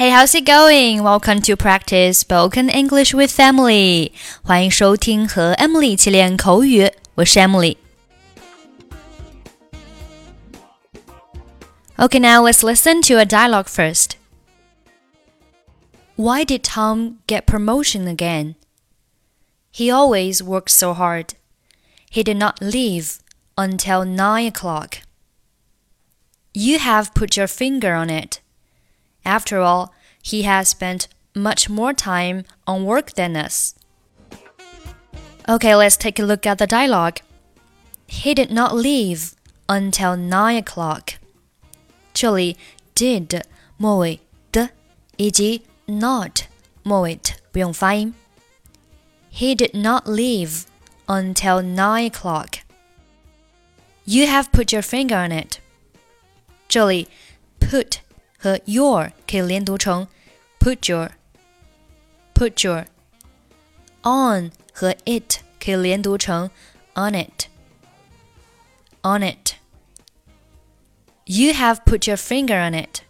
Hey, how's it going? Welcome to practice spoken English with Emily. 欢迎收听和 Emily 一起练口语，我是 Emily。Okay, now let's listen to a dialogue first. Why did Tom get promotion again? He always works so hard. He did not leave until nine o'clock. You have put your finger on it. After all, he has spent much more time on work than us. Okay, let's take a look at the dialogue. He did not leave until nine o'clock. 这里 did 末尾的以及 not 末尾不用发音。He did not leave until nine o'clock. You have put your finger on it. 这里 put 和 your 可以连读成 put your put your on 和 it 可以连读成 on it on it you have put your finger on it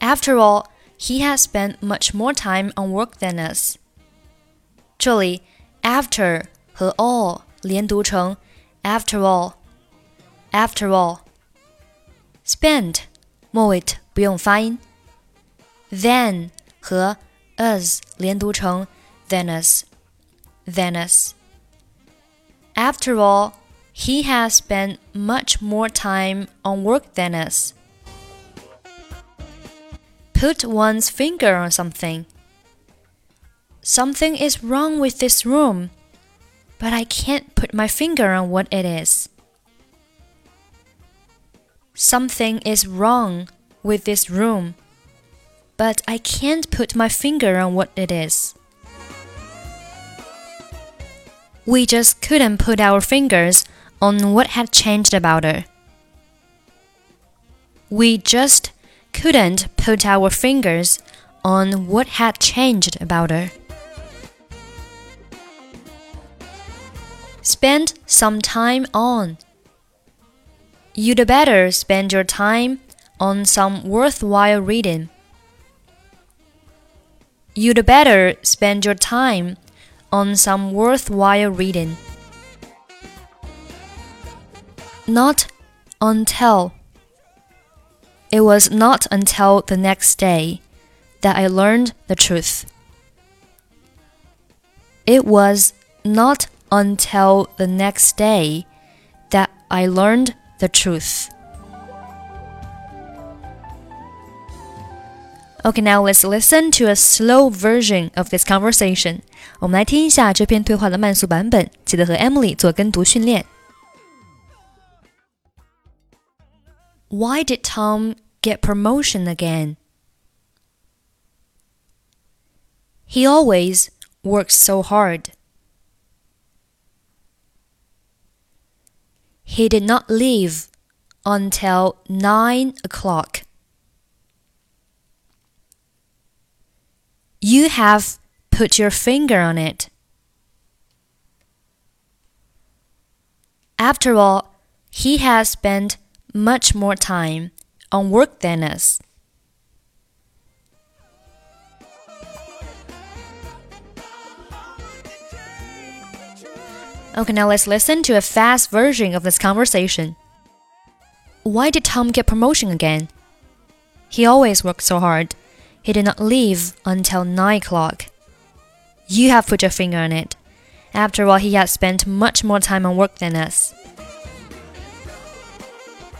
after all he has spent much more time on work than us 这里 after 和 all 连读成 after all after all spent 末尾不用发音。Then 和 us 连读成 than us, than us. After all, he has spent much more time on work than us. Put one's finger on something. Something is wrong with this room, but I can't put my finger on what it is. Something is wrong with this room, but I can't put my finger on what it is. We just couldn't put our fingers on what had changed about her. We just couldn't put our fingers on what had changed about her. Spend some time on You'd better spend your time on some worthwhile reading. You'd better spend your time on some worthwhile reading. Not until. It was not until the next day that I learned the truth. It was not until the next day that I learned the truth. Okay, now let's listen to a slow version of this conversation. 我们来听一下这篇对话的慢速版本，记得和 Emily 做跟读训练。Why did Tom get promotion again? He always works so hard. He did not leave until nine o'clock. You have put your finger on it. After all, he has spent much more time on work than us. Okay, now let's listen to a fast version of this conversation. Why did Tom get promotion again? He always worked so hard. He did not leave until 9 o'clock. You have put your finger on it. After all, he has spent much more time on work than us.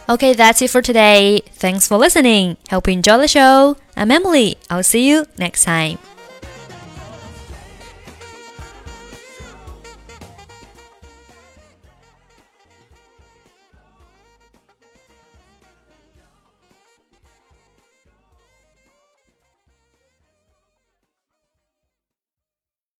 Okay, that's it for today. Thanks for listening. Hope you enjoy the show. I'm Emily. I'll see you next time.